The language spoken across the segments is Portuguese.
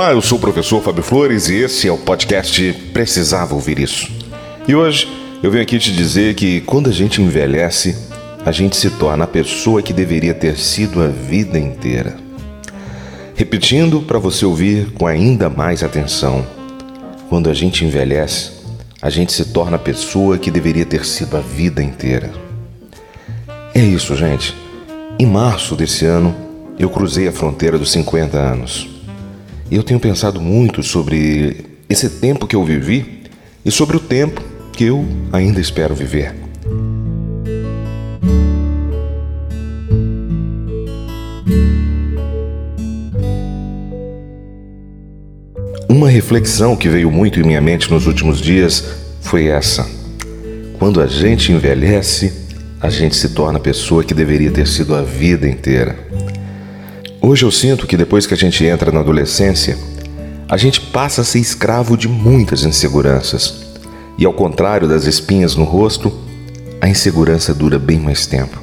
Olá, eu sou o professor Fábio Flores e esse é o podcast Precisava Ouvir Isso. E hoje eu venho aqui te dizer que quando a gente envelhece, a gente se torna a pessoa que deveria ter sido a vida inteira. Repetindo para você ouvir com ainda mais atenção. Quando a gente envelhece, a gente se torna a pessoa que deveria ter sido a vida inteira. É isso, gente. Em março desse ano, eu cruzei a fronteira dos 50 anos. Eu tenho pensado muito sobre esse tempo que eu vivi e sobre o tempo que eu ainda espero viver. Uma reflexão que veio muito em minha mente nos últimos dias foi essa: quando a gente envelhece, a gente se torna a pessoa que deveria ter sido a vida inteira. Hoje eu sinto que depois que a gente entra na adolescência, a gente passa a ser escravo de muitas inseguranças. E ao contrário das espinhas no rosto, a insegurança dura bem mais tempo.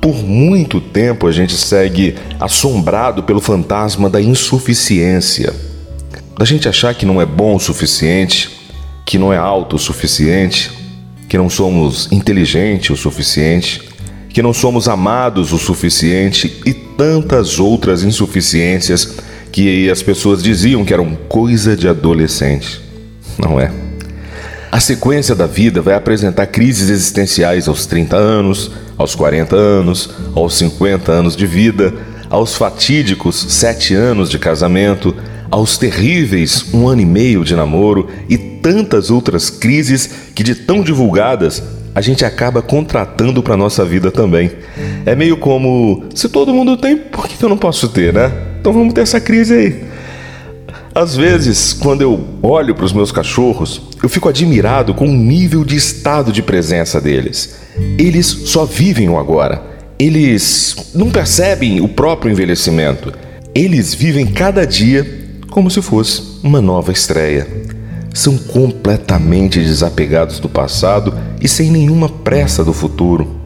Por muito tempo a gente segue assombrado pelo fantasma da insuficiência, da gente achar que não é bom o suficiente, que não é alto o suficiente, que não somos inteligentes o suficiente, que não somos amados o suficiente e tantas outras insuficiências que as pessoas diziam que eram coisa de adolescente. Não é? A sequência da vida vai apresentar crises existenciais aos 30 anos, aos 40 anos, aos 50 anos de vida, aos fatídicos 7 anos de casamento, aos terríveis um ano e meio de namoro e tantas outras crises que, de tão divulgadas, a gente acaba contratando para nossa vida também. É meio como se todo mundo tem, por que eu não posso ter, né? Então vamos ter essa crise aí. Às vezes, quando eu olho para os meus cachorros, eu fico admirado com o nível de estado de presença deles. Eles só vivem o agora. Eles não percebem o próprio envelhecimento. Eles vivem cada dia como se fosse uma nova estreia são completamente desapegados do passado e sem nenhuma pressa do futuro.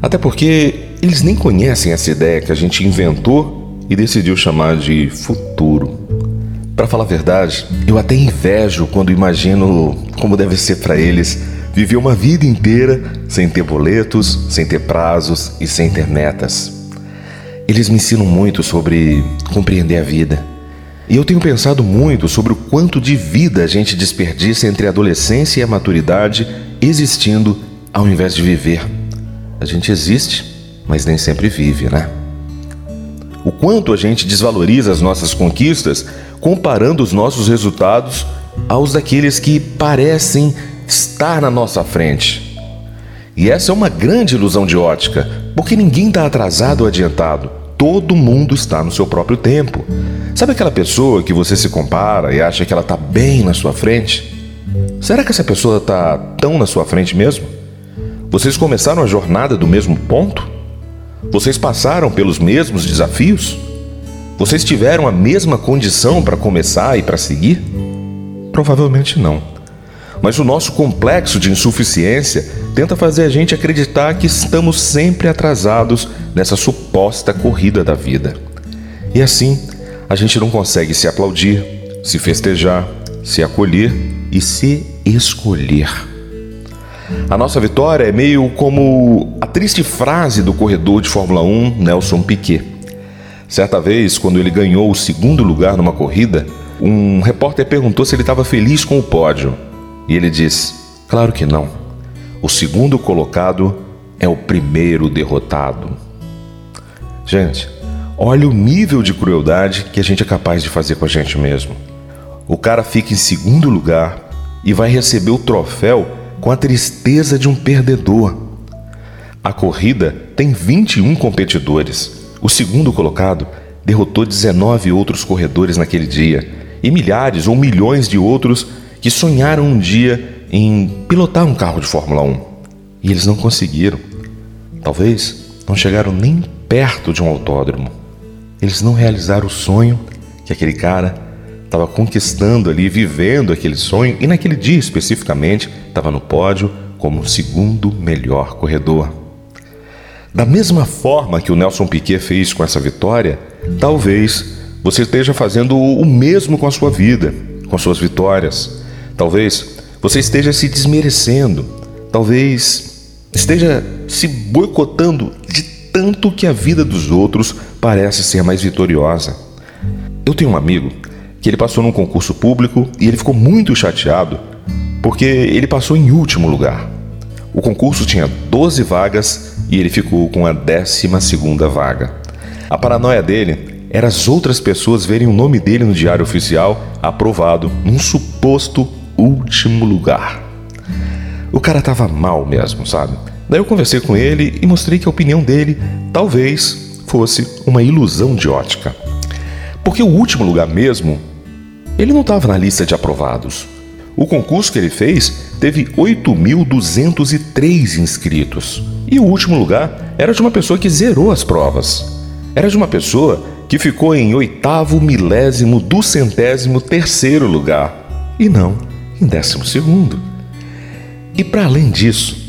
Até porque eles nem conhecem essa ideia que a gente inventou e decidiu chamar de futuro. Para falar a verdade, eu até invejo quando imagino como deve ser para eles viver uma vida inteira sem ter boletos, sem ter prazos e sem ter metas. Eles me ensinam muito sobre compreender a vida e eu tenho pensado muito sobre o quanto de vida a gente desperdiça entre a adolescência e a maturidade existindo ao invés de viver. A gente existe, mas nem sempre vive, né? O quanto a gente desvaloriza as nossas conquistas comparando os nossos resultados aos daqueles que parecem estar na nossa frente. E essa é uma grande ilusão de ótica, porque ninguém está atrasado ou adiantado. Todo mundo está no seu próprio tempo. Sabe aquela pessoa que você se compara e acha que ela está bem na sua frente? Será que essa pessoa está tão na sua frente mesmo? Vocês começaram a jornada do mesmo ponto? Vocês passaram pelos mesmos desafios? Vocês tiveram a mesma condição para começar e para seguir? Provavelmente não. Mas o nosso complexo de insuficiência tenta fazer a gente acreditar que estamos sempre atrasados nessa suposta corrida da vida. E assim, a gente não consegue se aplaudir, se festejar, se acolher e se escolher. A nossa vitória é meio como a triste frase do corredor de Fórmula 1 Nelson Piquet. Certa vez, quando ele ganhou o segundo lugar numa corrida, um repórter perguntou se ele estava feliz com o pódio. E ele disse: Claro que não. O segundo colocado é o primeiro derrotado. Gente, Olha o nível de crueldade que a gente é capaz de fazer com a gente mesmo. O cara fica em segundo lugar e vai receber o troféu com a tristeza de um perdedor. A corrida tem 21 competidores. O segundo colocado derrotou 19 outros corredores naquele dia e milhares ou milhões de outros que sonharam um dia em pilotar um carro de Fórmula 1 e eles não conseguiram. Talvez não chegaram nem perto de um autódromo. Eles não realizaram o sonho que aquele cara estava conquistando ali, vivendo aquele sonho e naquele dia especificamente estava no pódio como o segundo melhor corredor. Da mesma forma que o Nelson Piquet fez com essa vitória, talvez você esteja fazendo o mesmo com a sua vida, com suas vitórias. Talvez você esteja se desmerecendo, talvez esteja se boicotando de tanto que a vida dos outros parece ser mais vitoriosa. Eu tenho um amigo que ele passou num concurso público e ele ficou muito chateado porque ele passou em último lugar. O concurso tinha 12 vagas e ele ficou com a 12 segunda vaga. A paranoia dele era as outras pessoas verem o nome dele no diário oficial aprovado num suposto último lugar. O cara tava mal mesmo, sabe? Daí eu conversei com ele e mostrei que a opinião dele talvez fosse uma ilusão de ótica. Porque o último lugar mesmo, ele não estava na lista de aprovados. O concurso que ele fez teve 8.203 inscritos. E o último lugar era de uma pessoa que zerou as provas. Era de uma pessoa que ficou em oitavo milésimo do centésimo terceiro lugar. E não em décimo segundo. E para além disso,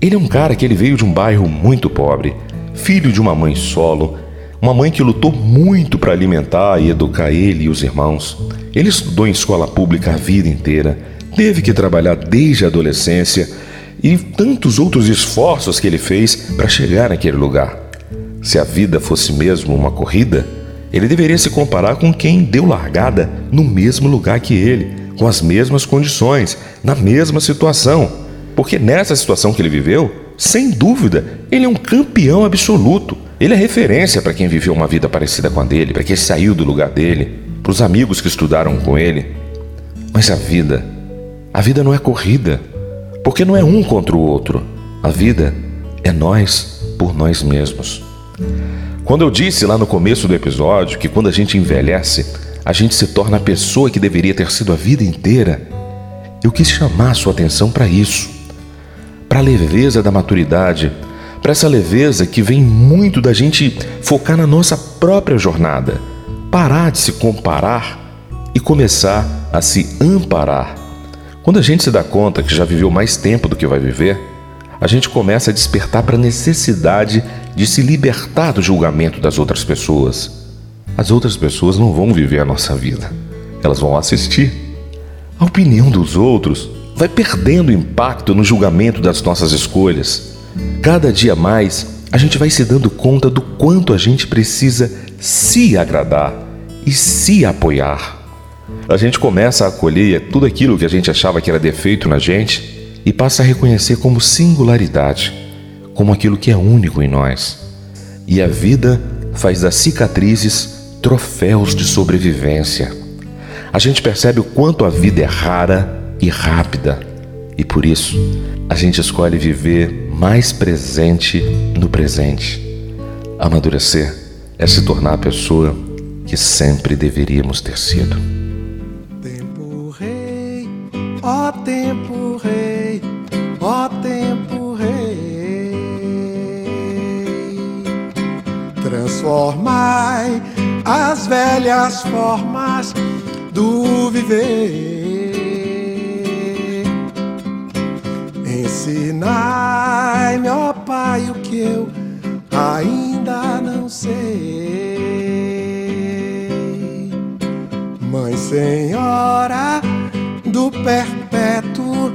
ele é um cara que ele veio de um bairro muito pobre, filho de uma mãe solo, uma mãe que lutou muito para alimentar e educar ele e os irmãos. Ele estudou em escola pública a vida inteira, teve que trabalhar desde a adolescência e tantos outros esforços que ele fez para chegar naquele lugar. Se a vida fosse mesmo uma corrida, ele deveria se comparar com quem deu largada no mesmo lugar que ele, com as mesmas condições, na mesma situação. Porque nessa situação que ele viveu, sem dúvida, ele é um campeão absoluto. Ele é referência para quem viveu uma vida parecida com a dele, para quem saiu do lugar dele, para os amigos que estudaram com ele. Mas a vida, a vida não é corrida, porque não é um contra o outro. A vida é nós por nós mesmos. Quando eu disse lá no começo do episódio que quando a gente envelhece, a gente se torna a pessoa que deveria ter sido a vida inteira, eu quis chamar sua atenção para isso, para a leveza da maturidade, para essa leveza que vem muito da gente focar na nossa própria jornada, parar de se comparar e começar a se amparar. Quando a gente se dá conta que já viveu mais tempo do que vai viver, a gente começa a despertar para a necessidade de se libertar do julgamento das outras pessoas as outras pessoas não vão viver a nossa vida, elas vão assistir. A opinião dos outros vai perdendo impacto no julgamento das nossas escolhas. Cada dia mais, a gente vai se dando conta do quanto a gente precisa se agradar e se apoiar. A gente começa a acolher tudo aquilo que a gente achava que era defeito na gente e passa a reconhecer como singularidade, como aquilo que é único em nós. E a vida faz das cicatrizes troféus de sobrevivência. A gente percebe o quanto a vida é rara e rápida, e por isso a gente escolhe viver mais presente no presente. Amadurecer é se tornar a pessoa que sempre deveríamos ter sido. Tempo rei, ó tempo rei, ó tempo rei, transformai as velhas formas do viver. Ensinai-me, ó Pai, o que eu ainda não sei. Mãe Senhora do Perpétuo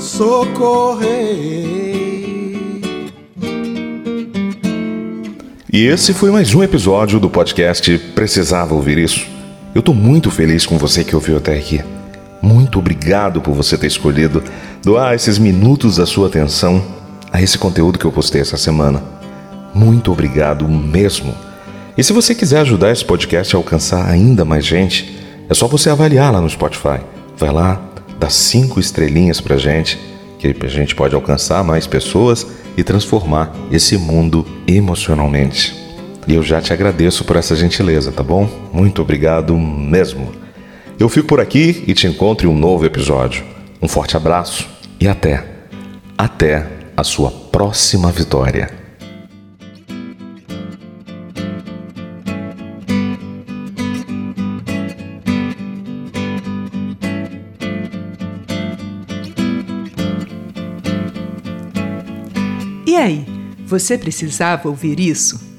Socorrei. E esse foi mais um episódio do podcast Precisava Ouvir Isso. Eu estou muito feliz com você que ouviu até aqui. Muito obrigado por você ter escolhido doar esses minutos da sua atenção a esse conteúdo que eu postei essa semana. Muito obrigado mesmo. E se você quiser ajudar esse podcast a alcançar ainda mais gente, é só você avaliar lá no Spotify. Vai lá, dá cinco estrelinhas pra gente, que a gente pode alcançar mais pessoas e transformar esse mundo emocionalmente. E eu já te agradeço por essa gentileza, tá bom? Muito obrigado mesmo. Eu fico por aqui e te encontro em um novo episódio. Um forte abraço e até, até a sua próxima vitória. E aí, você precisava ouvir isso?